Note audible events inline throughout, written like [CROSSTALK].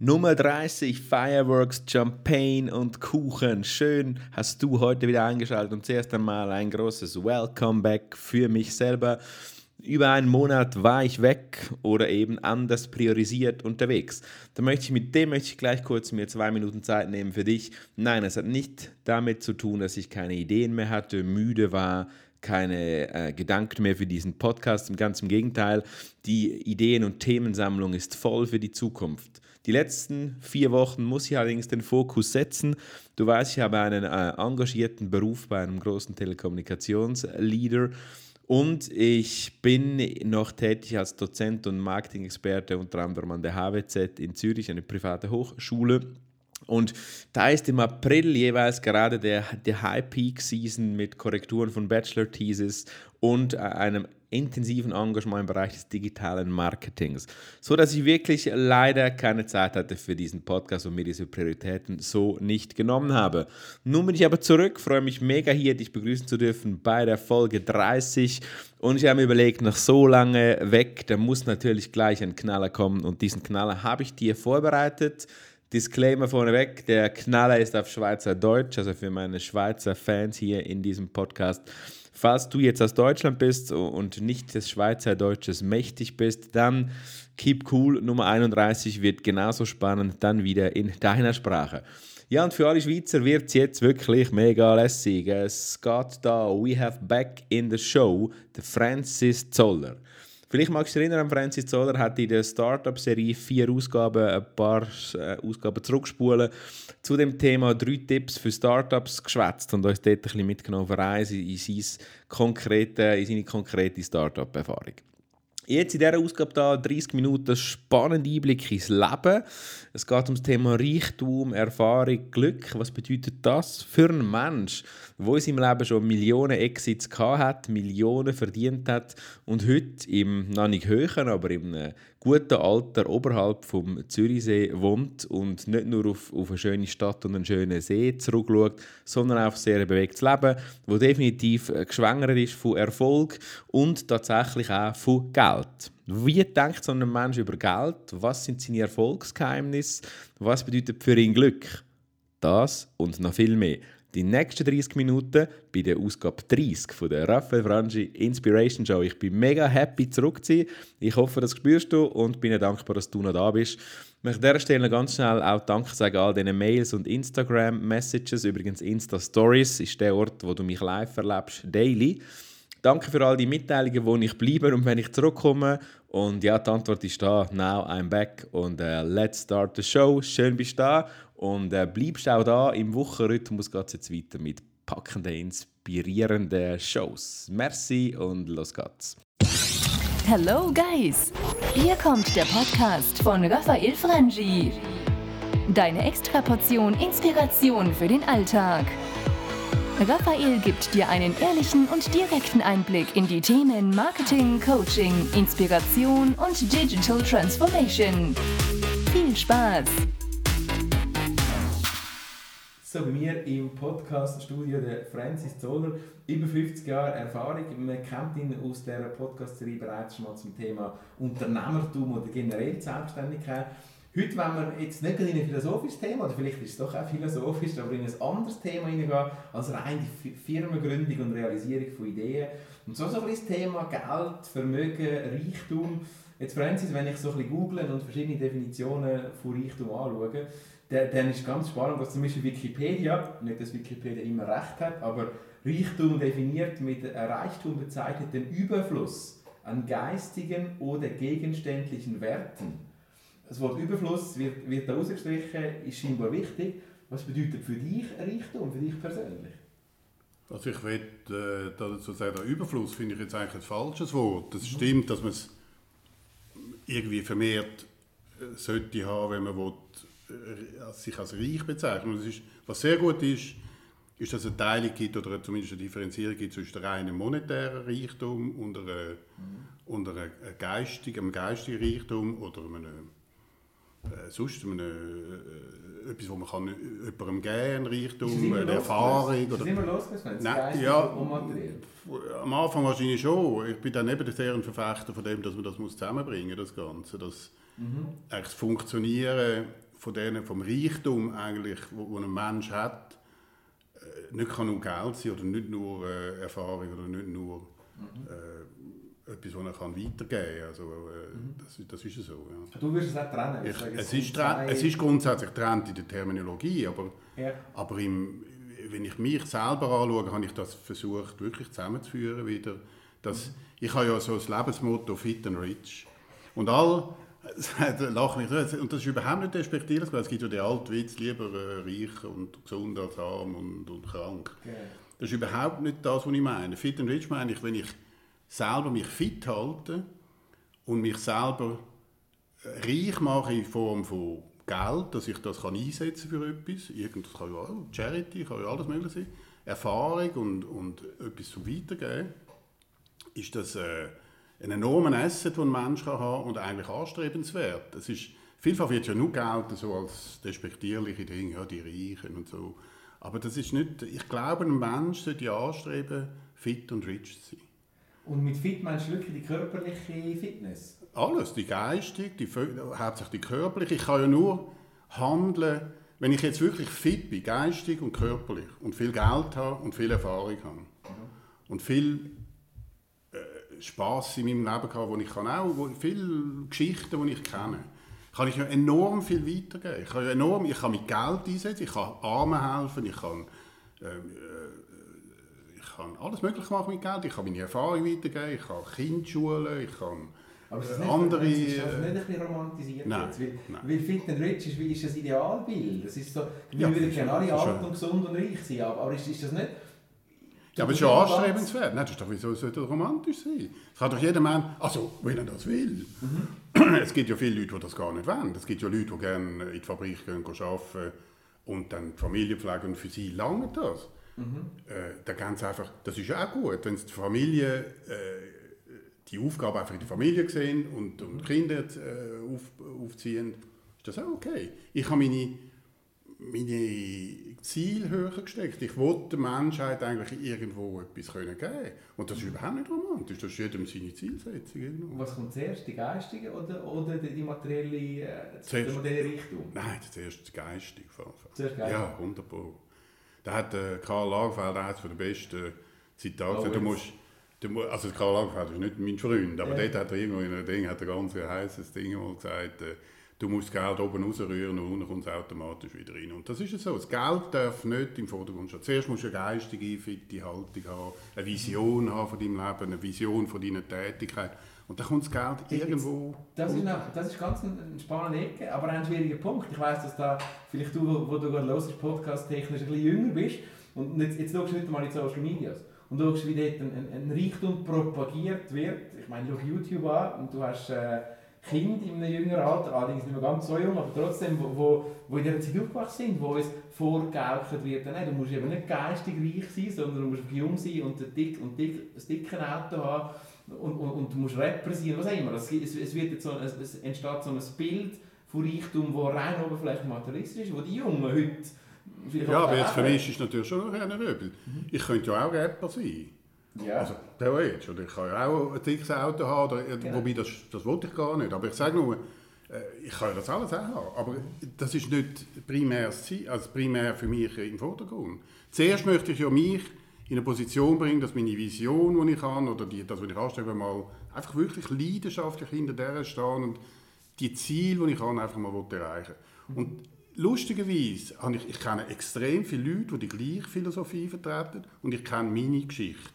Nummer 30, Fireworks, Champagne und Kuchen. Schön hast du heute wieder eingeschaltet und zuerst einmal ein großes Welcome back für mich selber. Über einen Monat war ich weg oder eben anders priorisiert unterwegs. Da möchte ich mit dem möchte ich gleich kurz mir zwei Minuten Zeit nehmen für dich. Nein, es hat nicht damit zu tun, dass ich keine Ideen mehr hatte, müde war, keine äh, Gedanken mehr für diesen Podcast. Ganz im Gegenteil, die Ideen- und Themensammlung ist voll für die Zukunft. Die letzten vier Wochen muss ich allerdings den Fokus setzen. Du weißt, ich habe einen äh, engagierten Beruf bei einem großen Telekommunikationsleader und ich bin noch tätig als Dozent und Marketing-Experte unter anderem an der HWZ in Zürich, eine private Hochschule. Und da ist im April jeweils gerade der, der High Peak Season mit Korrekturen von Bachelor Thesis und äh, einem intensiven Engagement im Bereich des digitalen Marketings, so dass ich wirklich leider keine Zeit hatte für diesen Podcast und mir diese Prioritäten so nicht genommen habe. Nun bin ich aber zurück, freue mich mega hier, dich begrüßen zu dürfen bei der Folge 30 und ich habe mir überlegt, nach so lange weg, da muss natürlich gleich ein Knaller kommen und diesen Knaller habe ich dir vorbereitet. Disclaimer vorneweg, der Knaller ist auf Schweizerdeutsch, also für meine Schweizer Fans hier in diesem Podcast. Falls du jetzt aus Deutschland bist und nicht des Schweizerdeutsches mächtig bist, dann keep cool. Nummer 31 wird genauso spannend, dann wieder in deiner Sprache. Ja, und für alle Schweizer wird es jetzt wirklich mega lässig. Es geht da, we have back in the show, the Francis Zoller. Vielleicht magst du dich erinnern, Francis Zoller hat in der Startup-Serie vier Ausgaben, ein paar äh, Ausgaben zurückspulen, zu dem Thema drei Tipps für Startups geschwätzt und uns dort ein bisschen mitgenommen für in, in, sein konkrete, in seine konkrete Startup-Erfahrung. Jetzt in dieser Ausgabe da 30 Minuten spannender Einblick ins Leben. Es geht um das Thema Reichtum, Erfahrung, Glück. Was bedeutet das für einen Mensch, der in seinem Leben schon Millionen Exits gehabt hat, Millionen verdient hat und heute im noch nicht höheren, aber im guten Alter oberhalb vom Zürichsee wohnt und nicht nur auf, auf eine schöne Stadt und einen schönen See zurückschaut, sondern auch auf sehr bewegtes Leben, wo definitiv geschwängert ist von Erfolg und tatsächlich auch von Geld. Wie denkt so ein Mensch über Geld? Was sind seine Erfolgsgeheimnisse? Was bedeutet für ihn Glück? Das und noch viel mehr die nächsten 30 Minuten bei der Ausgabe 30 von der Raphael Frangi Inspiration Show. Ich bin mega happy zurück zu sein. Ich hoffe, das spürst du und bin dankbar, dass du noch da bist. Ich möchte an dieser Stelle ganz schnell auch Danke sagen all diesen Mails und Instagram-Messages. Übrigens, Insta-Stories ist der Ort, wo du mich live erlebst, daily. Danke für all die Mitteilungen, wo ich bleibe und wenn ich zurückkomme. Und ja, die Antwort ist da. Now I'm back und uh, let's start the show. Schön bist du da und äh, bleibst auch da. Im Wochenrhythmus geht es jetzt weiter mit packenden, inspirierenden Shows. Merci und los geht's. Hello Guys! Hier kommt der Podcast von Raphael Frangi. Deine Extraportion Inspiration für den Alltag. Raphael gibt dir einen ehrlichen und direkten Einblick in die Themen Marketing, Coaching, Inspiration und Digital Transformation. Viel Spaß! So, bei mir im Podcast-Studio der Francis Zoller, über 50 Jahre Erfahrung. Man kennt ihn aus der Podcast-Serie bereits schon mal zum Thema Unternehmertum oder generell Selbstständigkeit. Heute wollen wir jetzt nicht in ein philosophisches Thema, oder vielleicht ist es doch auch philosophisch, aber in ein anderes Thema hineingehen, als rein die Firmengründung und Realisierung von Ideen. Und so, so ein bisschen das Thema Geld, Vermögen, Reichtum. Jetzt Francis, wenn ich so ein bisschen google und verschiedene Definitionen von Reichtum anschaue, dann ist ganz spannend, dass zum Beispiel Wikipedia, nicht dass Wikipedia immer recht hat, aber Reichtum definiert mit Reichtum bezeichnet den Überfluss an geistigen oder gegenständlichen Werten das Wort Überfluss wird, wird da ausgestrichen, ist scheinbar wichtig. Was bedeutet für dich Reichtum, für dich persönlich? Also ich will äh, dazu sagen, der Überfluss finde ich jetzt eigentlich ein falsches Wort. Es mhm. stimmt, dass man es irgendwie vermehrt äh, sollte haben, wenn man will, sich als reich bezeichnet. Ist, was sehr gut ist, ist, dass es eine Teilung gibt oder zumindest eine Differenzierung gibt zwischen reinem monetären Reichtum und, einer, mhm. und einer geistigen, einem geistigen Reichtum oder einem äh, sonst eine, äh, etwas, wo man kann jemandem geben Reichtum, eine Erfahrung. Oder, immer losgelassen, Nein, ja, am Anfang wahrscheinlich schon. Ich bin dann eben sehr ein Verfechter von dem, dass man das muss zusammenbringen muss, das Ganze. Das, mhm. das Funktionieren von denen, vom Reichtum eigentlich, wo, wo ein Mensch hat, äh, nicht kann nur Geld sein oder nicht nur äh, Erfahrung oder nicht nur mhm. äh, etwas, was er kann weitergeben kann. Also, äh, mhm. das, das ist so. Ja. Du würdest es nicht trennen? Ich, es, ist es ist grundsätzlich trennt in der Terminologie, aber, ja. aber im, wenn ich mich selber anschaue, habe ich das versucht, wirklich zusammenzuführen wieder. Dass, mhm. Ich habe ja so das Lebensmotto «Fit and Rich». Und all lach mich Und das ist überhaupt nicht despektierlich, weil es gibt ja den alten Witz, lieber äh, reich und gesund als arm und, und krank. Okay. Das ist überhaupt nicht das, was ich meine. Fit and Rich meine ich, wenn ich selber mich fit halte und mich selber äh, reich mache in Form von Geld, dass ich das kann einsetzen für etwas. Irgendwas kann ja auch Charity, kann ja alles mögliche sein. Erfahrung und, und etwas zum Weitergeben. Ist das... Äh, ein enormen Asset, den ein Mensch kann haben und eigentlich anstrebenswert. Das ist, vielfach wird ja nur Geld so als despektierliche Dinge, ja, die Reichen und so. Aber das ist nicht, ich glaube, ein Mensch sollte anstreben, fit und rich zu sein. Und mit fit meinst du wirklich die körperliche Fitness? Alles, die geistige, die, hauptsächlich die körperliche. Ich kann ja nur handeln, wenn ich jetzt wirklich fit bin, geistig und körperlich und viel Geld habe und viel Erfahrung habe. Mhm. Und viel Spaß in meinem Leben gehabt, wo ich kann auch wo viele Geschichten, die ich kenne, kann ich enorm viel weitergeben. Ich kann, enorm, ich kann mit Geld einsetzen, ich kann Armen helfen, ich kann, ähm, äh, ich kann alles Mögliche machen mit Geld. Ich kann meine Erfahrung weitergeben, ich kann Kinder schulen, ich kann aber ist das nicht, andere, ist das nicht ein bisschen romantisiert nein, jetzt? Weil, nein. weil Fit and Rich ist, ist das Idealbild. Das ist so, wir ja, würden gerne alle alt und gesund und reich sein, aber, aber ist, ist das nicht ja, aber es ist ja anstrebenswert. Nein, das ist doch, wieso sollte das romantisch sein? Es kann doch jeder Mann, also, wenn er das will. Mhm. Es gibt ja viele Leute, die das gar nicht wollen. Es gibt ja Leute, die gerne in die Fabrik gehen, gehen arbeiten und dann die Familie pflegen und für sie lange das. Mhm. Äh, da ganz einfach, das ist ja auch gut, wenn die Familie äh, die Aufgabe einfach in der Familie sehen und, und Kinder äh, auf, aufziehen, ist das auch okay. Ich habe meine meine Ziele höher gesteckt. Ich wollte der Menschheit eigentlich irgendwo etwas können geben Und das ist überhaupt nicht romantisch, das ist jedem seine Zielsetzung. Und was kommt zuerst, die geistige oder, oder die materielle, äh, zuerst, materielle Richtung? Nein, zuerst die geistige. Zuerst geistig? Ja, wunderbar. Da hat äh, Karl Lagerfeld eines der besten Zitate gesagt, oh, du musst, du, also Karl Lagerfeld ist nicht mein Freund, aber ja. dort hat er irgendwo in einem Ding, hat er ganz heißes Ding mal gesagt, äh, du musst das Geld oben rausrühren und unten kommt es automatisch wieder rein. Und das ist so. Das Geld darf nicht im Vordergrund stehen. Zuerst musst du eine geistige, fitte Haltung haben, eine Vision haben von deinem Leben, eine Vision von deiner Tätigkeit. Und dann kommt das Geld irgendwo... Das ist, noch, das ist ganz eine spannende Ecke, aber ein schwieriger Punkt. Ich weiss, dass da vielleicht du, wo du gerade hörst, podcast-technisch ein bisschen jünger bist und jetzt, jetzt schaust du nicht mal in Social Medias und schaust, wie dort ein, ein, ein Reichtum propagiert wird. Ich meine, schau YouTube an und du hast... Äh, Kinder in einem jüngeren Alter, allerdings nicht mehr ganz so jung, aber trotzdem, wo, wo, wo in dieser Zeit aufgewachsen sind, wo uns vorgegaukelt wird, nein, du musst eben nicht geistig reich sein, sondern du musst jung sein und ein, dick, und dick, ein dickes Auto haben und, und, und du musst Rapper sein, was auch immer. Es, es, wird jetzt so, es, es entsteht so ein Bild von Reichtum, das rein oberflächlich materialistisch ist, wo die Jungen heute ja, aber jetzt für mich ist es natürlich schon noch ein Röbel. Mhm. Ich könnte ja auch Rapper sein. Ja. Also theoretisch. Oder ich kann ja auch ein dickes Auto haben, oder, genau. wobei das, das wollte ich gar nicht. Aber ich sage nur, äh, ich kann das alles auch haben. Aber das ist nicht primär, also primär für mich im Vordergrund. Zuerst möchte ich ja mich in eine Position bringen, dass meine Vision, die ich habe, oder die, das, was ich anstrebe, mal einfach wirklich leidenschaftlich hinter der stehen und die Ziele, die ich habe, einfach mal erreichen Und lustigerweise habe ich, ich kenne extrem viele Leute, die die gleiche Philosophie vertreten und ich kenne meine Geschichte.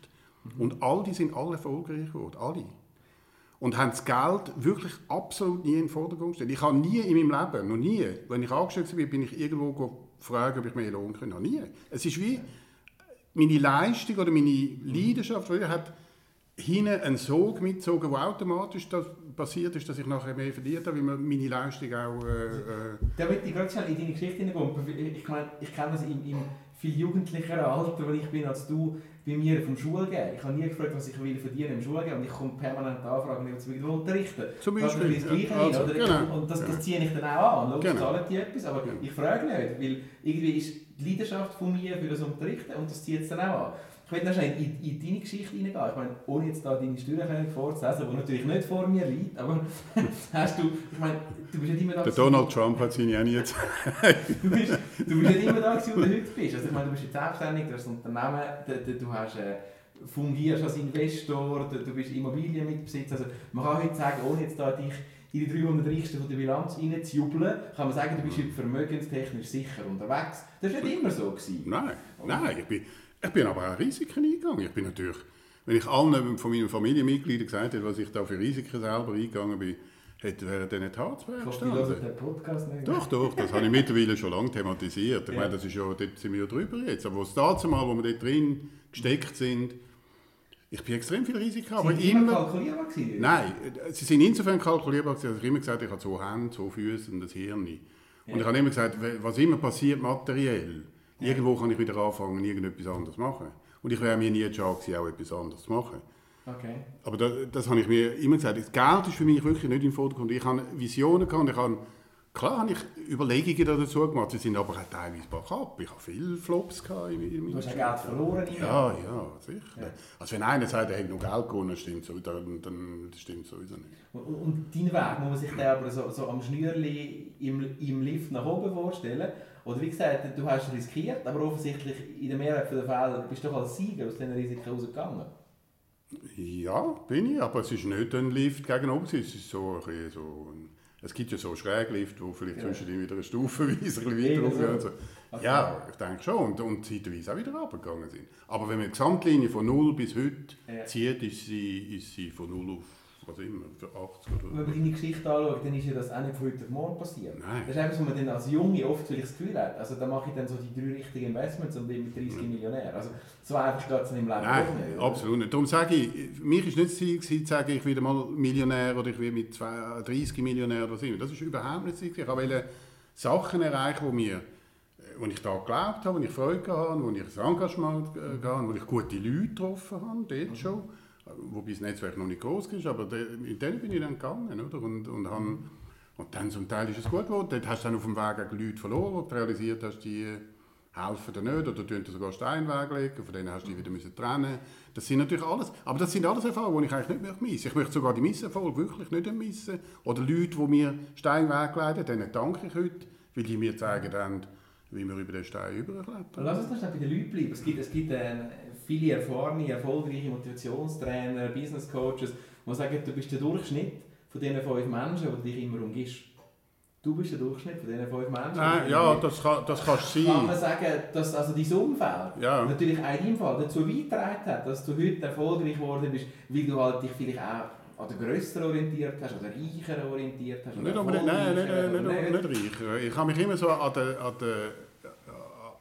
Und all die sind alle erfolgreich geworden, alle. Und haben das Geld wirklich absolut nie in den Vordergrund gestellt. Ich habe nie in meinem Leben, noch nie, wenn ich angestellt bin, bin ich irgendwo gefragt, ob ich mehr Lohn können. Noch nie. Es ist wie meine Leistung oder meine Leidenschaft, hat hinten einen Sog mitgezogen, der automatisch das passiert ist, dass ich nachher mehr verdient habe, weil meine Leistung auch... Äh, äh da möchte ich gerade schnell in deine Geschichte hineinkommen. Ich meine, ich kenne das im, im viel jugendlicheren Alter, wo ich bin als du, bei mir vom Schulgehen. Ich habe nie gefragt, was ich will verdienen im Schulgehen und ich komme permanent anfragen, wie ich will unterrichten. Zum Beispiel. Das ja, also, hin, genau. Und das, das ziehe ich dann auch an. Logisch genau. zahlen die etwas, aber genau. ich frage nicht, weil irgendwie ist die Leidenschaft von mir für das Unterrichten und das zieht es dann auch an. Ich will noch schnell in, in deine Geschichte reingehen. Ich meine, ohne jetzt da deine Steuererklärung vorzulesen, die natürlich nicht vor mir liegt, aber [LAUGHS] hast du, ich meine, du bist nicht immer da Der Donald Trump hat seine auch nie jetzt. [LAUGHS] du bist, du bist nicht immer da gewesen, wo du heute bist. Also ich meine, du bist jetzt selbstständig, du hast ein Unternehmen, du, du, du hast, äh, fungierst als Investor, du, du bist Immobilienmitbesitzer. Also man kann heute sagen, ohne jetzt da dich in die 300 Reichsten von der Bilanz reinzujubeln, kann man sagen, du bist vermögenstechnisch sicher unterwegs. Das war nicht immer so. Gewesen. Nein, nein, ich bin, ich bin aber auch Risiken eingegangen. Ich bin natürlich, wenn ich allen von meinen Familienmitgliedern gesagt hätte, was ich da für Risiken selber eingegangen bin, hätte wäre dann nicht Harzberg gestanden. den Podcast nicht. Doch, doch, das habe ich mittlerweile schon lange thematisiert. Ich Ja. meine, das ist ja, dort sind wir ja drüber jetzt. Aber das dazu mal, wo wir dort drin gesteckt sind, ich bin extrem viel Risiken, aber Sind immer kalkulierbar gewesen? Nein, sie sind insofern kalkulierbar, gewesen, dass ich immer gesagt habe, ich habe zwei Hände, zwei Füße und ein Hirn. Und ich habe immer gesagt, was immer passiert materiell, irgendwo kann ich wieder anfangen, irgendetwas anderes zu machen. Und ich wäre mir nie schade gewesen, auch etwas anderes zu machen. Okay. Aber das, das habe ich mir immer gesagt. Das Geld ist für mich wirklich nicht im Vordergrund. Ich habe Visionen gehabt, ich habe, klar habe ich Überlegungen dazu gemacht, sie sind aber auch teilweise ab. Ich habe viele Flops gehabt in, in Du hast ja Geld verloren. ja, ja, sicher. Ja. Also wenn einer sagt, er hätte noch Geld gewonnen, stimmt so, dann, dann stimmt sowieso nicht. Und, und deinen Weg muss man sich den aber so, so am Schnürli im, im Lift nach oben vorstellen. Oder wie gesagt, du hast riskiert, aber offensichtlich in der Mehrheit der Fälle bist du doch als Sieger aus diesen Risiken rausgegangen. Ja, bin ich, aber es ist nicht ein Lift gegen oben, es ist so ein so ein, es gibt ja so Schräglift, wo vielleicht Ja. zwischendrin wieder eine Stufenweise [LAUGHS] ein bisschen Jeder weiter hochgehen. so. und So. Okay. Ja, ich denke schon. Und, und zeitweise auch wieder runtergegangen sind. Aber wenn man die Gesamtlinie von 0 bis heute Ja. zieht, ist sie, ist sie von 0 auf, was immer, für 80 oder Wenn man deine Geschichte anschaut, dann ist ja das auch nicht von heute auf morgen passiert. Nein. Das ist etwas, was man dann als Junge oft vielleicht das Gefühl hat. Also da mache ich dann so die drei richtigen Investments und bin mit 30 Millionär. Also so einfach geht es im Leben Nein, nicht, oder? absolut nicht. Darum sage ich, für mich ist nicht das Ziel, gewesen, zu sagen, ich werde mal Millionär oder ich werde mit zwei- 30 Millionär oder was immer. Das ist überhaupt nicht das Ziel. Ich wollte Sachen erreichen, wo mir wo ich da geglaubt habe, wo ich Freude habe, wo ich ein Engagement äh, habe, wo ich gute Leute getroffen habe, dort schon. Wobei das Netzwerk noch nicht groß ist, aber in denen bin ich dann gegangen. Oder? Und, und, habe, und dann zum Teil ist es gut geworden. Dort hast du dann auf dem Weg auch Leute verloren, wo du realisiert hast, die helfen dir nicht oder tun dir sogar Steinweg legen, von denen hast du dich wieder müssen trennen Das sind natürlich alles, aber das sind alles Erfahrungen, die ich eigentlich nicht möchte missen. Ich möchte sogar die Misserfolge wirklich nicht missen. Oder Leute, die mir Steinweg leiten, denen danke ich heute, weil die mir zeigen wie wir über den Stein überklettern. Lass uns noch schnell bei den Leuten bleiben. Es gibt, es gibt äh, viele erfahrene, erfolgreiche Motivationstrainer, Business Coaches, die sagen, du bist der Durchschnitt von diesen fünf Menschen, die dich immer umgibst. Du bist der Durchschnitt von diesen fünf Menschen. Nein, ja, das kann, das kannst du Kann man sein. sagen, dass also dein Umfeld Ja. natürlich auch in deinem Fall dazu beigetragen hat, dass du heute erfolgreich geworden bist, weil du halt dich vielleicht auch an den Grösseren orientiert hast, oder Reicheren orientiert hast. Nicht unbedingt, nein, erfolgreicheren, nicht, oder nicht, nicht reich. Ich habe mich immer so an der, an der,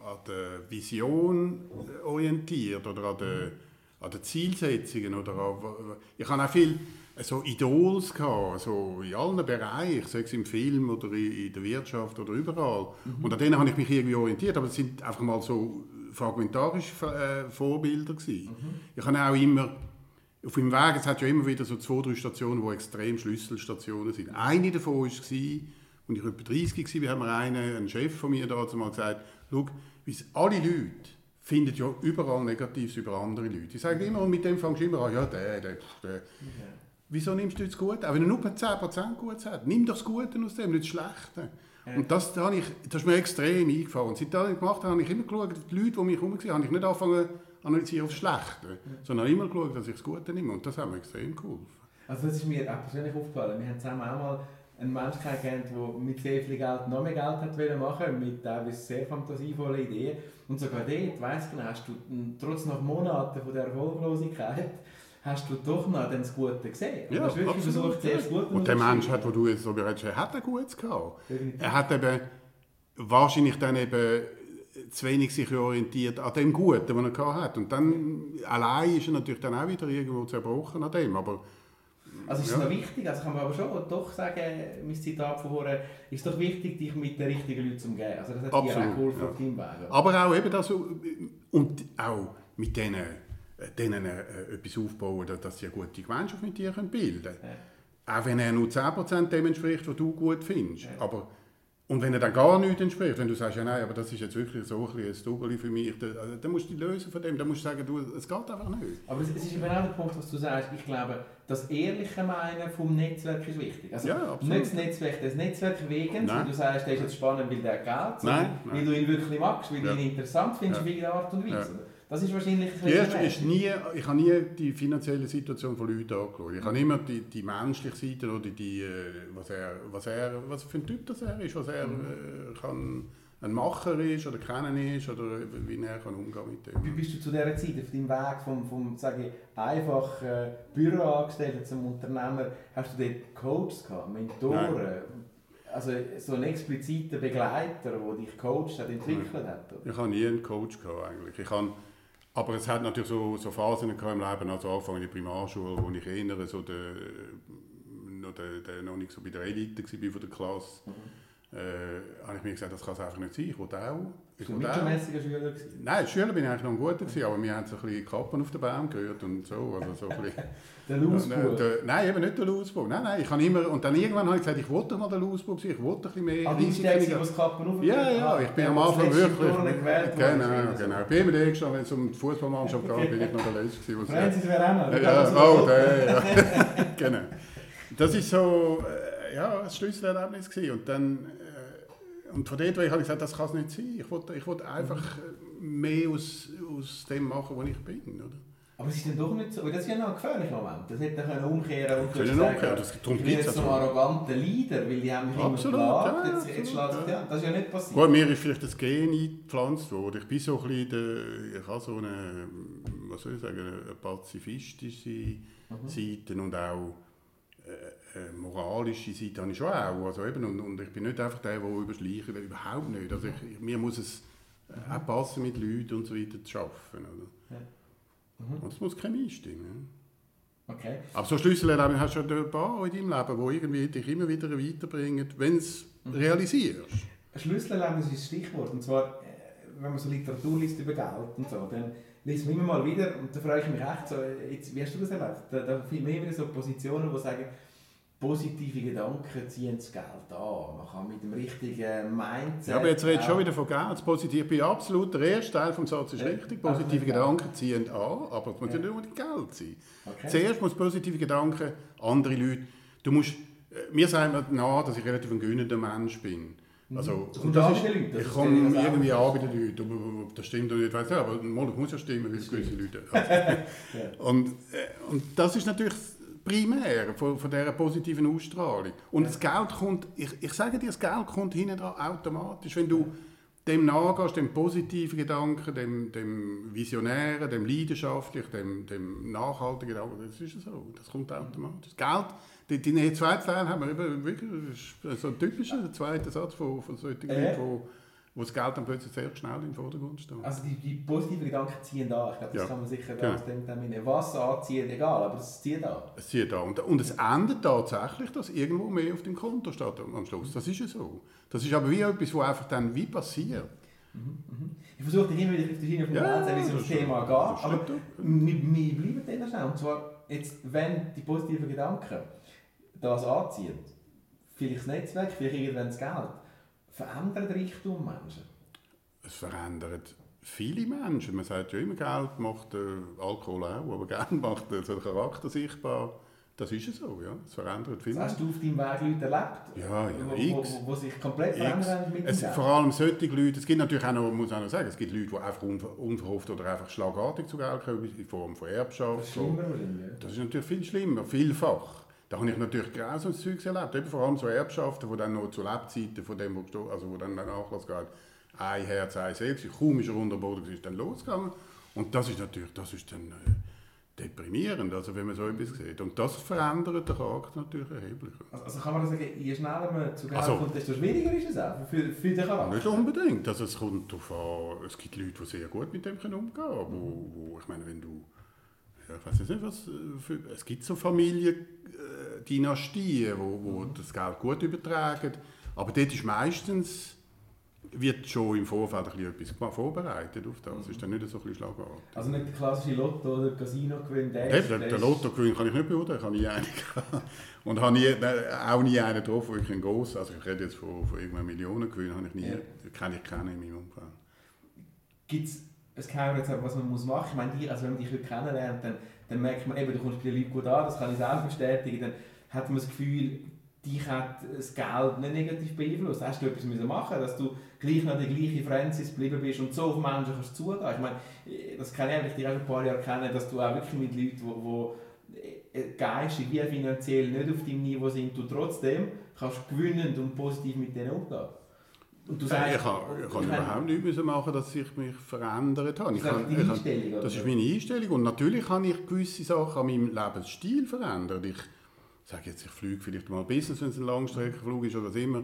an der Vision orientiert oder an der, an den Zielsetzungen. Oder an, ich habe auch viel so Idols gehabt, so in allen Bereichen, sei es im Film oder in, der Wirtschaft oder überall. Und an denen habe ich mich irgendwie orientiert, aber es sind einfach mal so fragmentarische äh, Vorbilder gewesen. Ich habe auch immer auf dem Weg, es hat ja immer wieder so zwei, drei Stationen, die extrem Schlüsselstationen sind. Eine davon war, als ich etwa 30 war, haben wir einen, ein Chef von mir dazu mal gesagt, schau, alle Leute finden ja überall Negatives über andere Leute. Die sagen immer, und mit dem fängst du immer an, ja, der, der, der. Wieso nimmst du das Gute? Auch wenn er nur 10% Gutes hat, nimm doch das Gute aus dem, nicht das Schlechte. Und das, da habe ich, das ist mir extrem eingefallen. Und seit ich das gemacht habe, habe ich immer geschaut, die Leute, die mich herum waren, habe ich nicht angefangen analysieren auf das Schlechte, sondern immer geschaut, dass ich das Gute nehme. Und das hat mir extrem geholfen. Also das ist mir auch persönlich aufgefallen. Wir haben zusammen auch mal einen Menschen kennengelernt, der mit sehr viel Geld noch mehr Geld hat wollen machen mit teilweise sehr fantasievollen Ideen. Und sogar dort, weiss ich genau, hast du m, trotz nach Monaten von der Erfolglosigkeit, hast du doch noch das Gute gesehen. Und Ja, hast wirklich absolut, versucht, das Gute Und der Mensch hat, wo du jetzt so berätst, er hat ein Gutes gehabt. Er hat eben wahrscheinlich dann eben zu wenig sich orientiert an dem Guten, das er hat. Und dann allein ist er natürlich dann auch wieder irgendwo zerbrochen an dem. Aber Also ist es Ja. noch wichtig, also kann man aber schon doch sagen, mein Zitat von vorher, ist doch wichtig, dich mit den richtigen Leuten zu umgehen. Also das hat dir Absolut, auch geholfen ja. auf deinem Weg. Aber auch eben das, und auch mit denen, äh, denen äh, etwas aufbauen, dass- sie eine gute Gemeinschaft mit dir bilden können. Auch wenn er nur 10% dem entspricht, was du gut findest. Ja. Aber Und wenn er dann gar nichts entspricht, wenn du sagst, ja nein, aber das ist jetzt wirklich so ein, bisschen ein Double für mich, dann, also, dann musst du dich lösen von dem, dann musst du sagen, du, es geht einfach nicht. Aber es, es ist genau der Punkt, was du sagst. Ich glaube, das ehrliche Meinen vom Netzwerk ist wichtig. Also Ja, absolut. nicht das Netzwerk des Netzwerk wegen, Nein. weil du sagst, der ist jetzt spannend, weil der Geld, Nein, nein. weil du ihn wirklich magst, weil Ja. du ihn interessant findest Ja. auf irgendeine Art und Weise. Ja. Das ist wahrscheinlich ein erste ist nie, ich habe nie die finanzielle Situation von Leuten angeschaut. Ich habe immer die, die menschliche Seite oder die, äh, was, er, was, er, was für ein Typ das er ist, was er äh, kann, ein Macher ist oder kennen ist oder wie er kann umgehen mit dem. Wie bist du zu dieser Zeit, auf deinem Weg vom, vom sage ich, einfach äh, Büroangestellten zum Unternehmer, hast du dort Coaches gehabt, Mentoren, also so einen expliziten Begleiter, der dich coacht hat, entwickelt hat? Oder? Ich habe nie einen Coach gehabt eigentlich. Ich habe, aber es hat natürlich so, so Phasen im Leben, also Anfang in der Primarschule, wo ich eher so der, noch, der, der noch nicht so bei der Elite war von der Klasse. Äh, habe ich mir gesagt, das kann es einfach nicht sein. Ich will auch. Ich Bist du auch. Schüler gewesen? Nein, als Schüler bin ich eigentlich noch ein guter, gewesen, aber wir haben so ein bisschen Kappen auf den Baum gerührt und so. Also so ein bisschen. [LAUGHS] Der Lausbuch. Der- Nein, eben nicht der Lausburg. Nein, nein, ich habe immer, und dann irgendwann habe ich gesagt, ich wollte mal der Lausburg sein, ich wollte ein bisschen mehr Ah, du bist der, der Kappen auf ja, ja, ich bin am Anfang wirklich. Genau, genau. Ich bin immer der gestanden, wenn es um die Fußballmannschaft [LAUGHS] geht, bin ich noch der Letzte. gewesen, Francis ja, ja, oh, der, ja. genau. Das ist so, äh, ja, ein Schlüsselerlebnis gewesen. Und dann, äh, und von dort weg habe ich gesagt, das kann es nicht sein. Ich wollte, ich wollte einfach mehr aus, aus dem machen, wo ich bin, oder? Aber es ist dann doch nicht so, weil das ist ja noch ein gefährlicher Moment. Das hätte können umkehren und Können gesagt, umkehren, das- darum ich bin jetzt so ein arroganter Leader, weil die haben mich Absolut, immer geplagt, ja, jetzt, jetzt absolut, ja. ja. Das ist ja nicht passiert. Gut, mir ist vielleicht das Gen eingepflanzt worden. Ich bin so ein bisschen, der, ich habe so eine, was soll ich sagen, eine pazifistische Seite und auch äh, äh, moralische Seite habe ich schon auch. Also eben, und, und ich bin nicht einfach der, der überschleichen will, überhaupt nicht. Also ich, mir muss es äh, auch passen, mit Leuten und so weiter zu arbeiten. Oder? Und es muss Chemie stimmen. Okay. Aber so Schlüsselerlebnisse hast du ja ein paar in deinem Leben, die irgendwie dich immer wieder weiterbringen, wenn du es realisierst. Ein Schlüsselerlebnis ist das Stichwort. Und zwar, äh, wenn man so Literatur liest über Geld und so, dann liest man immer mal wieder, und da frage ich mich echt so, jetzt, wie hast du das erlebt? Da, da finden wir immer wieder so Positionen, die sagen, positive Gedanken ziehen das Geld an. Man kann mit dem richtigen Mindset... Ja, aber jetzt redest du schon wieder von Geld. Das Positive, ich bin absolut, der erste Teil des Satzes ist Ja. richtig. Positive mit Gedanken ziehen an, aber es muss Ja. nicht unbedingt Geld sein. Okay. Zuerst muss positive Gedanken, andere Leute, du musst, äh, mir sagen wir nach, dass ich relativ ein gönnender Mensch bin. Also, Das kommt das an ist, das ich komme das irgendwie an bei den Leuten, ob, ob das stimmt oder nicht, weiß ich nicht, aber mal, das muss ja stimmen, weil es gewisse Leute also, [LAUGHS] [LAUGHS] und, äh, und das ist natürlich das primär von, von dieser positiven Ausstrahlung. Und das Geld kommt, ich, ich sage dir, das Geld kommt hinten dran automatisch, wenn du dem nachgehst, dem positiven Gedanken, dem, dem visionären, dem leidenschaftlichen, dem, dem nachhaltigen Gedanken, das ist so, das kommt automatisch. Das Geld, die, die zweite Teil haben wir eben wirklich, so ein typischer der zweite Satz von, von solchen Äh. Leuten, wo, wo das Geld dann plötzlich sehr schnell im Vordergrund steht. Also die, die positiven Gedanken ziehen da. Ich glaube, das Ja. kann man sicher Genau. aus dem Termin was anziehen, egal, aber es zieht an. Es zieht an. Und, und es endet tatsächlich, dass irgendwo mehr auf dem Konto steht am Schluss. Das ist ja so. Das ist aber wie etwas, was einfach dann wie passiert. Ich versuche dich immer wieder auf die Schiene von Ja, ja, wie es um das Thema geht. Aber wir, wir bleiben dann schnell. Und zwar, jetzt, wenn die positiven Gedanken das anziehen, vielleicht das Netzwerk, vielleicht irgendwann das Geld, verändert Reichtum Menschen. Es verändert viele Menschen. Man sagt ja immer, Geld macht äh, Alkohol auch, aber Geld [LAUGHS] macht äh, so den Charakter sichtbar. Das ist ja so, ja. Es verändert viele Das hast du auf deinem Weg Leute erlebt, Ja, ja, wo, wo, sich komplett haben mit dem Es, Geld. vor allem solche Leute, es gibt natürlich auch noch, muss auch noch sagen, es gibt Leute, die einfach unver, unverhofft oder einfach schlagartig zu Geld kommen, in Form von Erbschaft. Das ist so. schlimmer ja. Das ist natürlich viel schlimmer, vielfach. Da habe ich natürlich grausames Zeugs erlebt. Eben vor allem so Erbschaften, die dann noch zu Lebzeiten von dem, wo, also wo dann der Nachlass geht, ein Herz, ein Seele, kaum ist er unter Boden, ist dann losgegangen. Und das ist natürlich, das ist dann äh, deprimierend, also wenn man so etwas sieht. Und das verändert den Charakter natürlich erheblich. Also, also kann man das sagen, je schneller man zu Geld Also- kommt, desto schwieriger ist es auch für, für den Charakter. Nicht unbedingt. Also es kommt darauf an, es gibt Leute, die sehr gut mit dem können umgehen können. Wo, wo, ich meine, wenn du, ich weiß nicht, was äh, für, es gibt so Familiendynastien, wo, wo das Geld gut übertragen. Aber dort ist meistens wird schon im Vorfeld ein bisschen etwas vorbereitet auf das. Es ist dann nicht so ein schlagartig. Also nicht der klassische Lotto- oder Casino-Gewinn, der der, der der ist- Lottogewinn kann ich nicht beurteilen, ich habe nie einen. Und habe nie, auch nie einen getroffen, wirklich einen grossen, also ich rede jetzt von, von irgendeinem Millionengewinn, habe ich nie, Ja. kenne ich keinen in meinem Umfeld. Gibt es ein Geheimrezept, was man muss machen muss? Ich meine, also wenn man dich kennenlernt, dann, dann merkt man eben, du kommst bei den Leuten gut an, das kann ich selber bestätigen, dann hat man das Gefühl, dich hat das Geld nicht negativ beeinflusst. Hast du etwas müssen machen dass du gleich noch der gleiche Francis geblieben bist und so auf Menschen kannst zugehen? Ich meine, das kenne ich, weil ich dich auch ein paar Jahre kenne, dass du auch wirklich mit Leuten, die, die geistig wie finanziell nicht auf deinem Niveau sind, du trotzdem kannst gewinnend und positiv mit denen umgehen. Und du sagst, ich kann, ich kann überhaupt nichts müssen machen, dass ich mich verändert habe. Ich Das ist kann, ich kann, das ist meine Einstellung. Und natürlich habe ich gewisse Sachen an meinem Lebensstil verändert. Ich sage jetzt, ich fliege vielleicht mal Business, wenn es ein Langstreckenflug ist oder was immer.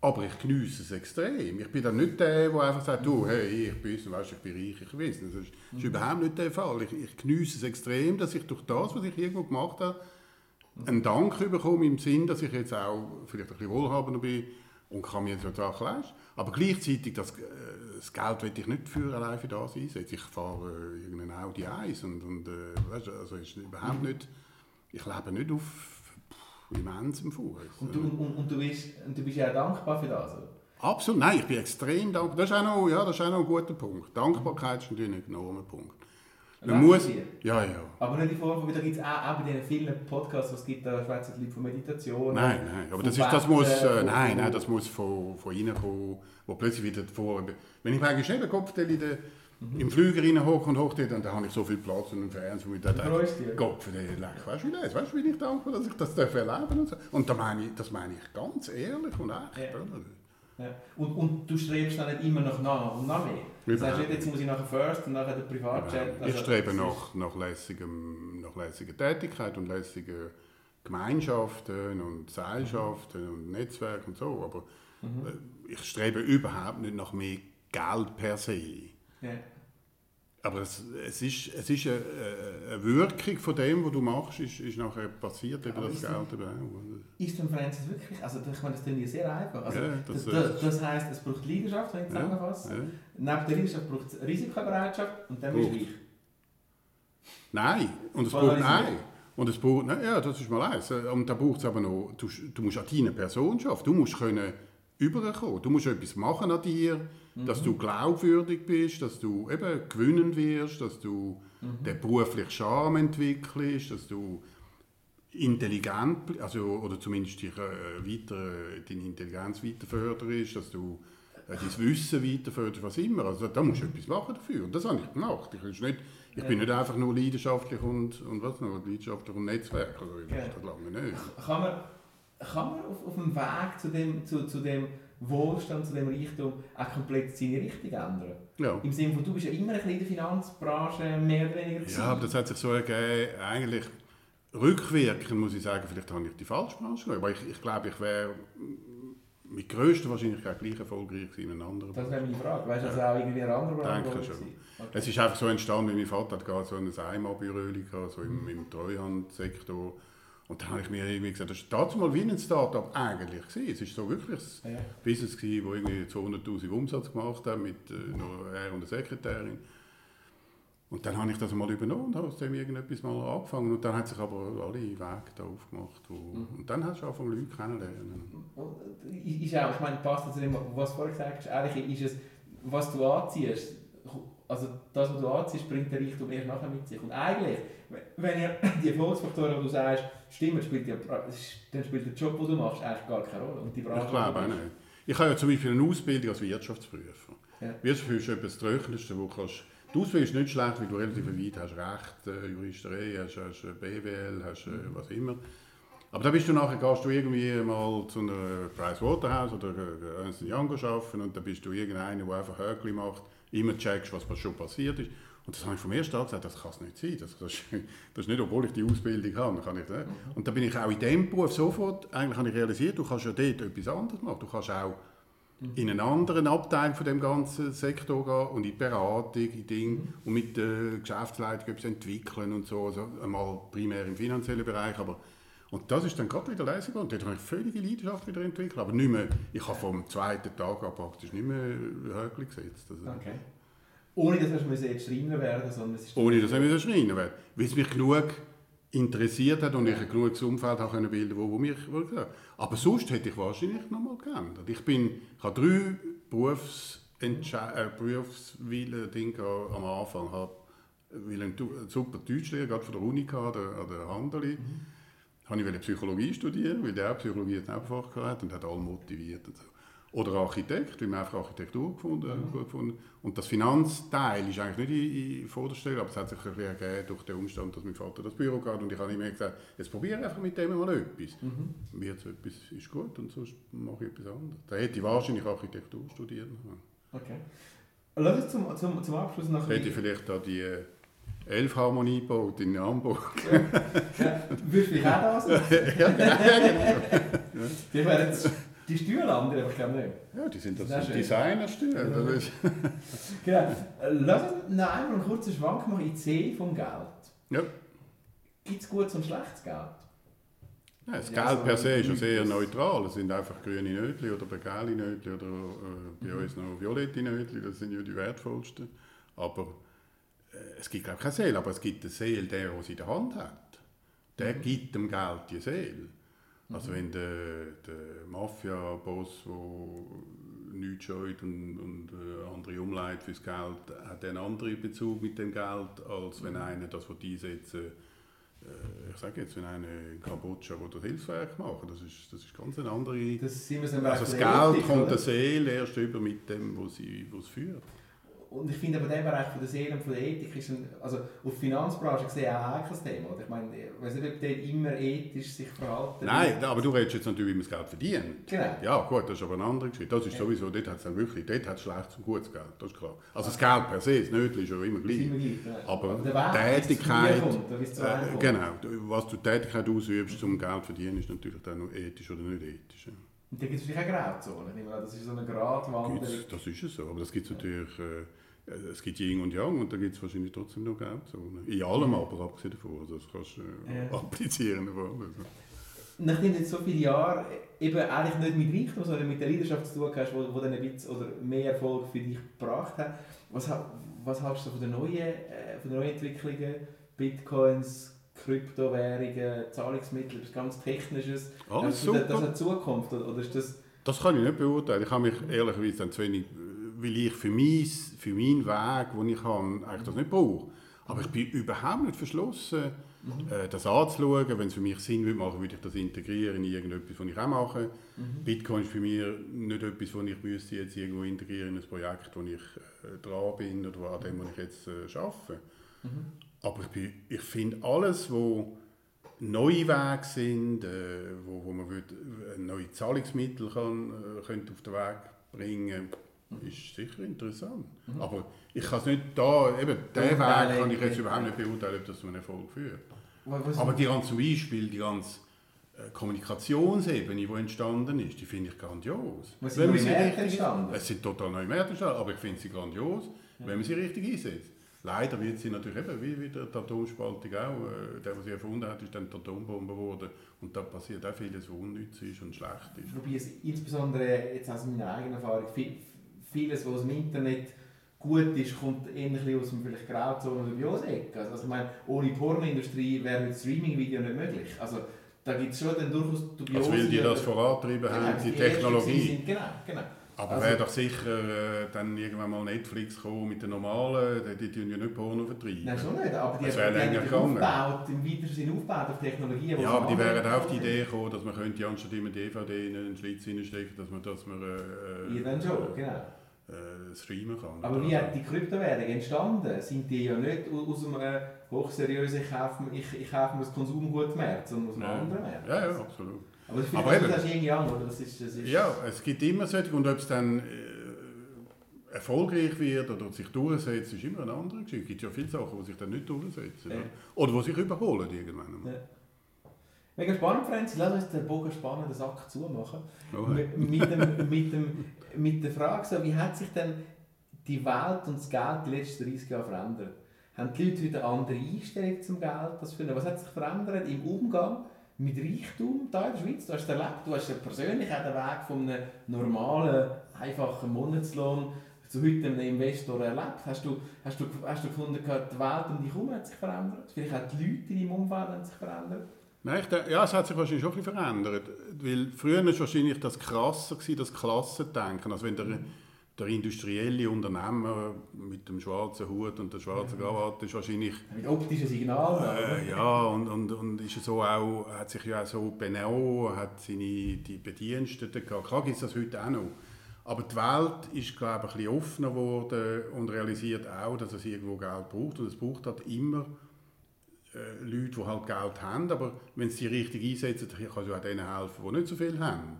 Aber ich genieße es extrem. Ich bin dann nicht der, der einfach sagt, du, hey, ich bin, weißt, ich bin reich, ich weiß. Das ist, das ist überhaupt nicht der Fall. Ich, ich genieße es extrem, dass ich durch das, was ich irgendwo gemacht habe, einen Dank bekomme im Sinn, dass ich jetzt auch vielleicht ein bisschen wohlhabender bin und kann mir Sachen leisten. Aber gleichzeitig, das, äh, das Geld will ich nicht für allein für das einsetzen. Ich fahre äh, irgendeinen Audi 1 und, und äh, weißt, also ist überhaupt nicht, ich lebe nicht auf immensem Fuß. Und du, und, und, du bist, und du bist ja dankbar für das, oder? Absolut, nein, ich bin extrem dankbar. Das ist auch noch, ja, das ist auch noch ein guter Punkt. Dankbarkeit ist natürlich ein enormer Punkt. Man muss, ja, ja. Aber nicht in Form von, da gibt es auch, auch bei diesen vielen Podcasts, was es gibt, da schwätzen Leute von Meditation. Nein, nein, aber das, ist, das muss, äh, von- nein, nein, das muss von, von innen kommen, wo plötzlich wieder vor, wenn ich mir eigentlich eben Kopfteil in der, im Flüger rein hocke und hocke, dann, dann habe ich so viel Platz und einen Fernseher, wo ich dann denke. Gott, für den weißt du, wie das, weißt du, wie ich dankbar, dass ich das darf erleben und so. Und da meine ich, das meine ich ganz ehrlich und echt, Ja. Ja. Und, und du strebst dann nicht immer noch nach und nach mehr. Du sagst nicht, jetzt muss ich nachher First und nachher den Privatjet. Ich Also, strebe das ist- nach, nach, lässigem, nach lässiger Tätigkeit und lässigen Gemeinschaften und Seilschaften und Netzwerken und so, aber Mhm. äh, ich strebe überhaupt nicht nach mehr Geld per se. Ja. Aber es, es ist, es ist eine, eine Wirkung von dem, was du machst, ist, ist nachher passiert, eben das Geld eben auch. Ist denn Francis wirklich, also ich meine, das klingt ja sehr einfach. Also, Ja, das, das- das, das heisst, es braucht Leidenschaft, wenn ich zusammenfasse. ja. Neben der Leidenschaft braucht es Risikobereitschaft und dann bist du reich. Nein, und es braucht, nein. Und es braucht, nein, ja, das ist mal eins. Und da braucht es aber noch, du, du musst an deiner Person arbeiten. Du musst können überkommen. Du musst etwas machen an dir, dass du glaubwürdig bist, dass du eben gewinnen wirst, dass du den beruflichen Charme entwickelst, dass du intelligent, also, oder zumindest dich, äh, weiter, deine Intelligenz weiter förderst, dass du äh, dein Wissen weiter förderst, was immer. Also da musst du etwas machen dafür. Und das habe ich gemacht. Ich, ist nicht, ich bin nicht einfach nur leidenschaftlich und, und was noch, leidenschaftlich und Netzwerker. Also, ich Ja. das lange nicht. Kann man, kann man auf, auf dem Weg zu dem, zu, zu dem Wohlstand, zu dem Reichtum auch komplett seine Richtung ändern? Ja. Im Sinne von, du bist ja immer ein bisschen in der Finanzbranche mehr oder weniger Ja, aber das hat sich so ergeben, eigentlich rückwirkend muss ich sagen, vielleicht habe ich die falsche Branche genommen. Aber ich, ich glaube, ich wäre mit größter Wahrscheinlichkeit gleich erfolgreich gewesen in einer anderen Das wäre meine Frage. Weißt du, also auch irgendwie eine andere Branche Danke war schon. gewesen? Okay. Es ist einfach so entstanden, weil mein Vater hat gerade so ein Einmalbüro so im, im Treuhandsektor. Und dann habe ich mir irgendwie gesagt, das war damals wie ein Start-up eigentlich. Gewesen. Es war so wirklich ein Ja. Business, gewesen, das irgendwie 200'000 Umsatz gemacht hat, mit äh, nur er und der Sekretärin. Und dann habe ich das mal übernommen und habe aus dem irgendetwas mal angefangen. Und dann hat sich aber alle Wege da aufgemacht. Wo, Und dann hast du angefangen, Leute kennenzulernen. Ist auch, ich meine, passt zu dem, was du vorher gesagt hast, eigentlich ist es, was du anziehst, also das, was du anziehst, bringt der Reichtum erst nachher mit sich. Und eigentlich, wenn ja [COUGHS] die Erfolgsfaktoren, die du sagst, stimmen, spielt ja, dann spielt der Job, den du machst, eigentlich gar keine Rolle. Und die Branche, Ich glaube auch die nicht. Ich habe ja zum Beispiel eine Ausbildung als Wirtschaftsprüfer. Ja. Wirtschaftsprüfer ist etwas Trockenste, wo kannst... Die Ausbildung ist nicht schlecht, weil du relativ weit hast. Recht, äh, Juristerei, hast, hast äh, BWL, hast äh, was immer. Aber da bist du nachher, gehst du irgendwie mal zu einer Pricewaterhouse oder äh, Ernst Young arbeiten und dann bist du irgendeiner, der einfach Höckli macht, immer checkst, was schon passiert ist. Und das habe ich vom ersten Tag gesagt, das kann es nicht sein. Das, das, ist- [LAUGHS] das ist nicht, obwohl ich die Ausbildung habe. Kann ich. Und da bin ich auch in diesem Beruf sofort, eigentlich habe ich realisiert, du kannst ja dort etwas anderes machen. Du kannst auch in einen anderen Abteil von dem ganzen Sektor gehen und in die Beratung, in Dinge und mit der Geschäftsleitung etwas entwickeln und so. Also einmal primär im finanziellen Bereich, aber Und das ist dann gerade wieder leise geworden. Dort habe ich völlige Leidenschaft wieder entwickelt. Aber nicht mehr, ich habe vom zweiten Tag an praktisch nicht mehr Höckli gesetzt. Also, Okay. Ohne dass müssen jetzt Schreiner werden sondern es ist... Ohne dass ich wieder schreien werde. Weil es mich genug interessiert hat und ich ein genuges Umfeld habe können bilden wo, wo mich wo ich- Aber sonst hätte ich wahrscheinlich noch mal geändert. Ich, bin, ich habe drei Berufsentschei- äh, Berufswillen Ding gehabt am Anfang. Ich habe weil einen super Deutschlehrer gerade von der Uni an der, an der Handeli. Habe ich Psychologie studieren, weil der auch Psychologie als Nebenfach gehabt und hat alle motiviert. Und so. Oder Architekt, weil wir einfach Architektur gefunden, gut gefunden. Und das Finanzteil ist eigentlich nicht in, in Vorderstelle, aber es hat sich ein bisschen ergeben durch den Umstand, dass mein Vater das Büro hat und ich habe immer gesagt, jetzt probiere einfach mit dem mal etwas. Wird so etwas ist gut und sonst mache ich etwas anderes. Da hätte ich wahrscheinlich Architektur studieren können. Okay. Lass uns zum, zum, zum Abschluss noch... Hätte ich vielleicht da die äh, Elfharmonie gebaut in Hamburg. Ja, würdest du dich auch das? [LAUGHS] ja, genau. Die wären jetzt die Stühle andere, aber ich glaube nicht. Ja, die sind das sind schön. Designerstühle. Ja. Das ist- [LAUGHS] Genau. Lass uns noch einmal einen kurzen Schwank machen in die See vom Geld. Ja. Gibt es gutes und schlechtes Geld? Ja, das Ja, Geld so per se ist ja sehr neutral. Es sind einfach grüne Nötli oder gelbe Nötli oder äh, bei uns noch violette Nötli. Das sind ja die wertvollsten. Aber es gibt glaube ich keine Seele, aber es gibt eine Seele, der, der sie in der Hand hat. Der gibt dem Geld die Seele. Also wenn der, der Mafia-Boss, der nichts scheut und, und äh, andere umleitet fürs Geld, hat einen anderen Bezug mit dem Geld, als wenn einer das einsetzen äh, ich sage jetzt, wenn einer in Kambodscha das Hilfswerk machen, das ist, das ist ganz eine andere... Das sind wir so Also das Geld Ethik, kommt oder? der Seele erst über mit dem, wo sie wo es führt. Und ich finde aber der Bereich von der Seele und von der Ethik ist ein, also auf die Finanzbranche gesehen auch ein heikles Thema. Oder? Ich meine, ich weiß nicht, ob der immer ethisch sich verhalten Nein, aber du redest jetzt natürlich, wie man das Geld verdient. Genau. Ja, gut, das ist aber eine andere Geschichte. Das ist Ja. sowieso, dort hat es dann wirklich, dort hat es schlechtes und gutes Geld, das ist klar. Also das Geld per se, das Nötli ist ja immer gleich. immer gleich, ja. Aber der Weg, Tätigkeit, kommt, äh, genau, was du Tätigkeit ausübst, zum Geld zu verdienen, ist natürlich dann noch ethisch oder nicht ethisch. Ja. Und da gibt es vielleicht auch Grauzonen. Das ist so eine Gratwanderung. Das ist es so, aber das gibt es natürlich, äh, es gibt Yin und Yang und da gibt es wahrscheinlich trotzdem noch Grauzone. In allem aber, abgesehen davon, also das kannst du äh, Ja. applizieren. Also. Nachdem du jetzt so viele Jahre eben eigentlich nicht mit Reichtum, sondern mit der Leidenschaft zu tun hast, wo, wo dann ein bisschen oder mehr Erfolg für dich gebracht hat, was, was hältst du von den neuen, äh, von den neuen Entwicklungen? Bitcoins, Kryptowährungen, Zahlungsmittel, etwas ganz Technisches. Alles du, Das super. hat Zukunft oder ist das... Das kann ich nicht beurteilen. Ich habe mich ehrlicherweise dann zu wenig, äh, weil ich für, mein, für meinen Weg, den ich habe, eigentlich das nicht brauche. Aber ich bin überhaupt nicht verschlossen, äh, das anzuschauen. Wenn es für mich Sinn würde machen, würde ich das integrieren in irgendetwas, was ich auch mache. Bitcoin ist für mich nicht etwas, was ich müsste jetzt irgendwo integrieren in ein Projekt, wo ich äh, dran bin oder an dem, was ich jetzt äh, arbeite. Aber ich, bin- ich finde alles, wo neue Wege sind, äh, wo, wo man würd, äh, neue Zahlungsmittel kann, äh, könnte auf den Weg bringen ist sicher interessant. Aber ich kann es nicht da, eben, den Weg kann ich jetzt überhaupt nicht beurteilen, ob das zu einem Erfolg führt. Was, Aber die ganze, zum Beispiel die ganze äh, Kommunikationsebene, die entstanden ist, die finde ich grandios. Was Wenn sind neue Märkte entstanden? Es sind total neue Märkte entstanden, aber ich finde sie grandios, wenn man sie richtig einsetzt. Leider wird sie natürlich eben, wie, wie der Atomspaltung auch, äh, der, der sie erfunden hat, ist dann die Atombombe geworden und da passiert auch vieles, was unnütz ist und schlecht ist. Wobei es insbesondere jetzt aus meiner eigenen Erfahrung viel, vieles, was dem Internet gut ist, kommt ähnlich aus dem vielleicht Grauzone oder Biosec. Also, also ich meine, ohne Pornoindustrie wäre ein Streaming-Video nicht möglich. Also da gibt es schon dann durchaus dubiose... Also weil die das vorantrieben Genau, haben, die die Technologie. Sind, genau, genau. Aber Also- wäre doch sicher äh, dann irgendwann mal Netflix kommen mit den normalen, die, die tun ja nicht Porno vertreiben. Nein, schon nicht, aber die, Das die haben länger natürlich gegangen. aufgebaut, im weiteren Sinne aufgebaut auf Technologien, Ja, aber die wären auch auf die. Idee gekommen, dass man könnte anstatt immer DVD in einen Schlitz hineinstecken, dass man, dass man äh, Ja, dann schon, genau. Äh, streamen kann. Aber wie hat die Kryptowährung entstanden? Sind die ja nicht aus einem hochseriösen ich kaufe, ich, ich kaufe mir das Konsumgutmarkt, sondern aus einem Ja. anderen Markt? Ja, ja, absolut. Aber das Aber finde ich eben- das ist Yang, oder? Das ist, das ist, Ja, es gibt immer solche, und ob es dann äh, erfolgreich wird oder sich durchsetzt, ist immer eine andere Geschichte. Es gibt ja viele Sachen, die sich dann nicht durchsetzen. Ja. Oder die sich überholen irgendwann. Ja. Mega spannend, Franzi. Lass uns den Bogen spannenden Sack zumachen. Oh, Mit, mit, dem, mit, dem, mit der Frage, so, wie hat sich denn die Welt und das Geld die letzten 30 Jahre verändert? Haben die Leute heute eine andere Einstellung zum Geld? Das finden? Was hat sich verändert im Umgang mit Reichtum da in der Schweiz. Du hast erlebt, du hast ja persönlich auch den Weg von einem normalen, einfachen Monatslohn zu heute einem Investor erlebt. Hast du, hast du, hast du gefunden, die Welt um dich herum hat sich verändert? Vielleicht auch die Leute in deinem Umfeld haben sich verändert? Nein, denke, ja, es hat sich wahrscheinlich schon ein bisschen verändert. Weil früher war wahrscheinlich das krasser, gewesen, das Klassendenken. Also wenn der, der industrielle Unternehmer mit dem schwarzen Hut und der schwarzen Krawatte ist wahrscheinlich... Mit optischen Signalen, Äh, ja, und, und, und ist so auch, hat sich ja auch so benommen, hat seine die Bediensteten gehabt. Klar gibt es das heute auch noch. Aber die Welt ist, glaube ich, ein bisschen offener geworden und realisiert auch, dass es irgendwo Geld braucht. Und es braucht halt immer äh, Leute, die halt Geld haben, aber wenn sie die richtig einsetzen, kann es auch denen helfen, die nicht so viel haben.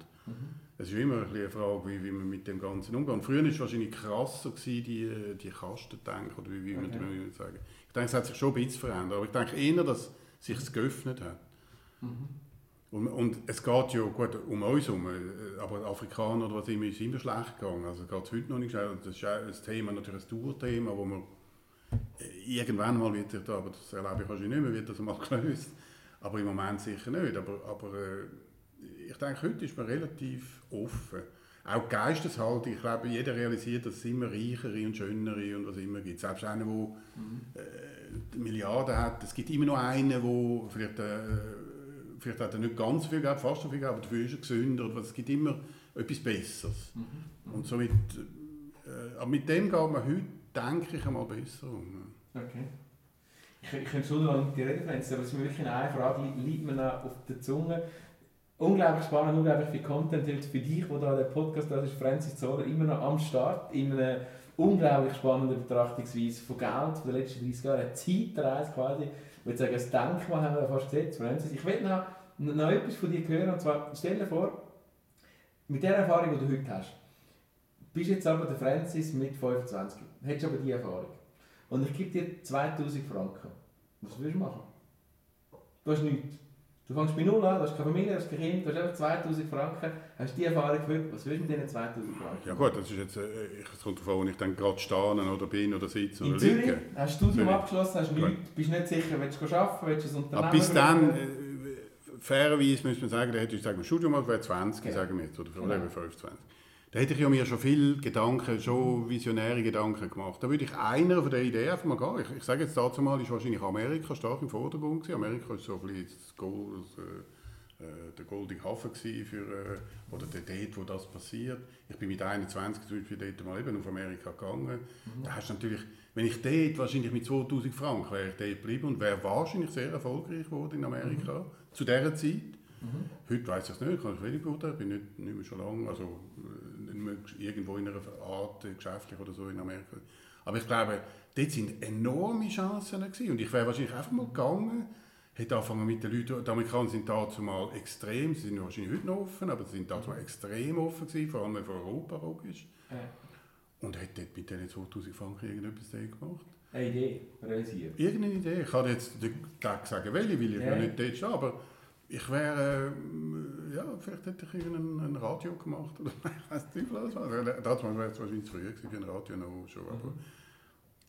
Es ist immer eine Frage, wie, wie man mit dem Ganzen umgeht. Früher war es wahrscheinlich krasser, gewesen, die, die Kastendenken, oder wie, wie Okay. man sagen. Ich denke, es hat sich schon ein bisschen verändert, aber ich denke eher, dass es sich geöffnet hat. Und, und es geht ja gut um uns herum, äh, aber Afrikaner oder was immer ist immer schlecht gegangen. Also geht es heute noch nicht schnell. Das ist auch ein Thema, natürlich ein Dauerthema, wo man irgendwann mal wird, er- aber das erlebe ich wahrscheinlich nicht mehr, wird das mal [LAUGHS] gelöst. Aber im Moment sicher nicht. Aber, aber äh, ich denke, heute ist man relativ offen. Auch die Geisteshaltung, ich glaube, jeder realisiert, dass es immer reichere und schönere und was immer gibt. Selbst einer, der äh, Milliarden hat, es gibt immer noch einen, der vielleicht, äh, vielleicht hat er nicht ganz viel Geld, fast so viel Geld, aber dafür ist er gesünder. Oder was. Es gibt immer etwas Besseres. Und somit, äh, aber mit dem geht man heute, denke ich, einmal besser um. Okay. Ich, ich könnte schon noch mit dir reden, Franz, aber es ist mir wirklich eine Frage, li- liegt mir noch auf der Zunge. Unglaublich spannend, unglaublich viel Content. Jetzt für dich, wo da der Podcast da ist, Francis Zoller, immer noch am Start, in einer unglaublich spannenden Betrachtungsweise von Geld, von den letzten 30 Jahren, eine Zeitreise quasi. Ich würde sagen, ein Denkmal haben wir fast gesetzt, Francis. Ich will noch, noch etwas von dir hören, und zwar, stell dir vor, mit der Erfahrung, die du heute hast, bist jetzt aber der Francis mit 25, hättest aber die Erfahrung. Und ich gebe dir 2000 Franken. Was willst du machen? Du hast nichts. Du fängst bei Null an, du hast keine Familie, du hast kein Kind, du hast einfach 2000 Franken, hast die Erfahrung heute. Was willst du mit diesen 2000 Franken? Ja gut, das ist jetzt, äh, ich- es kommt davon, wo ich dann gerade stehen oder bin oder sitze In oder Zürich liege. hast du das Studium abgeschlossen, hast Gut. nichts, bist nicht sicher, willst du arbeiten, willst du ein Unternehmen Aber bis dann, äh, fairerweise müsste man sagen, da hätte ich sagen, Studium gemacht, wäre 20, Genau. sagen wir jetzt, oder Genau. oder eben 25. Da hätte ich ja mir schon viel Gedanken, schon visionäre Gedanken gemacht. Da würde ich einer von der Ideen einfach mal gehen. Ich, ich sage jetzt dazu mal, ist wahrscheinlich Amerika stark im Vordergrund gewesen. Amerika ist so ein bisschen das Gold, äh, äh, der goldige Hafen gewesen für, äh, oder der dort, wo das passiert. Ich bin mit 21 zum Beispiel dort mal eben auf Amerika gegangen. Da hast du natürlich, wenn ich dort wahrscheinlich mit 2000 Franken wäre ich dort geblieben und wäre wahrscheinlich sehr erfolgreich geworden in Amerika zu dieser Zeit. Heute weiß ich es nicht, kann ich wenig beurteilen, bin nicht, nicht mehr schon lange, also irgendwo in einer Art äh, geschäftlich oder so in Amerika. Aber ich glaube, dort sind enorme Chancen gewesen. und ich wäre wahrscheinlich einfach mal gegangen, hätte angefangen mit den Leuten, die Amerikaner sind dazu mal extrem, sie sind wahrscheinlich heute noch offen, aber sie sind dazu mal extrem offen gewesen, vor allem für Europa logisch. Ja. Und hätte dort mit diesen 2000 Franken irgendetwas gemacht. Eine Idee realisieren. Irgendeine Idee. Ich kann jetzt gleich sagen, welche, weil ich Ja. ja. nicht dort stehe, aber ich wäre, äh, ja, vielleicht hätte ich irgendein ein Radio gemacht oder [LAUGHS] ich weiß nicht, was war. Dazu wäre es wahrscheinlich zu früh ein Radio noch schon, aber,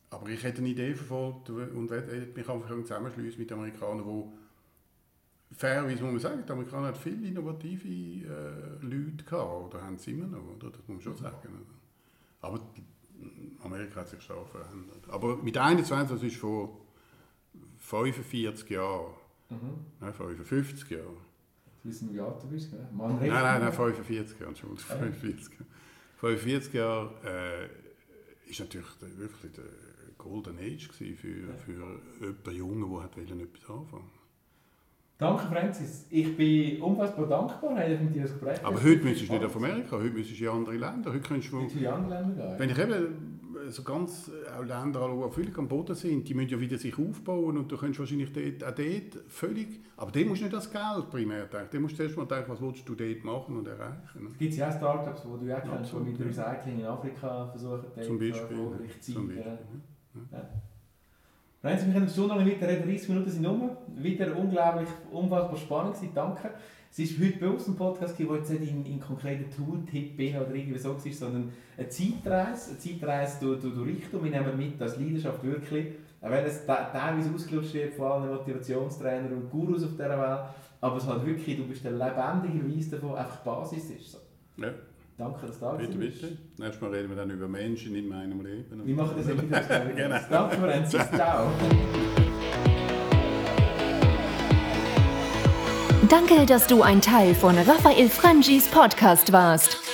aber ich hätte eine Idee verfolgt und hätte mich einfach zusammenschließen mit Amerikanern, die fairerweise muss man sagen, die Amerikaner hatten viele innovative äh, Leute gehabt, oder haben sie immer noch, oder? das muss man schon sagen. oder? Aber Amerika hat sich stark verändert. Aber mit 21, das ist vor 45 Jahren, Mhm. nein, 55 Jahren. Du wissen, wie alt du bist, gell? Mann, Nein, nein, nein, 45 Jahre, Entschuldigung, Ah. 45 Jahre. 45 Jahre äh, ist natürlich der, wirklich der Golden Age für, für jemanden Jungen, der hat etwas anfangen Danke, Francis. Ich bin unfassbar dankbar, dass ich mit dir das Gespräch Aber heute müsstest du nicht auf Amerika, heute müsstest du in andere Länder. Heute könntest du, In andere Länder gehen. wenn ich eben so ganz äh, auch Länder anschaue, die völlig am Boden sind, die müssen ja wieder sich aufbauen und du könntest wahrscheinlich dort, auch dort völlig, aber dem musst du nicht das Geld primär denken, dem musst du erst mal denken, was willst du dort machen und erreichen. ne? Es gibt ja auch Startups, die du auch kennst, die mit ja. Recycling in Afrika versuchen, Zum Beispiel. erfolgreich zu sein. Francis, wir können eine Stunde lang weiter reden, 30 Minuten sind um. Wieder unglaublich, unfassbar spannend gewesen, danke. Es ist heute bei uns ein Podcast, der jetzt nicht in, in konkreten Tooltip bin oder irgendwie so war, sondern eine Zeitreise, eine Zeitreise durch, durch, durch Richtung. Wir nehmen mit als Leidenschaft wirklich Auch wenn es te- teilweise ausgelutscht wird von allen Motivationstrainern und Gurus auf dieser Welt, aber es halt wirklich, du bist der lebendige Beweis davon, einfach Basis ist so. Ja, Danke, dass du da bitte, bist. bitte. Nächstes Mal reden wir dann über Menschen in meinem Leben. Wir machen das [LAUGHS] immer wieder. Genau. Danke, Francis. [LAUGHS] Ciao. Danke, dass du ein Teil von Raphael Frangis Podcast warst.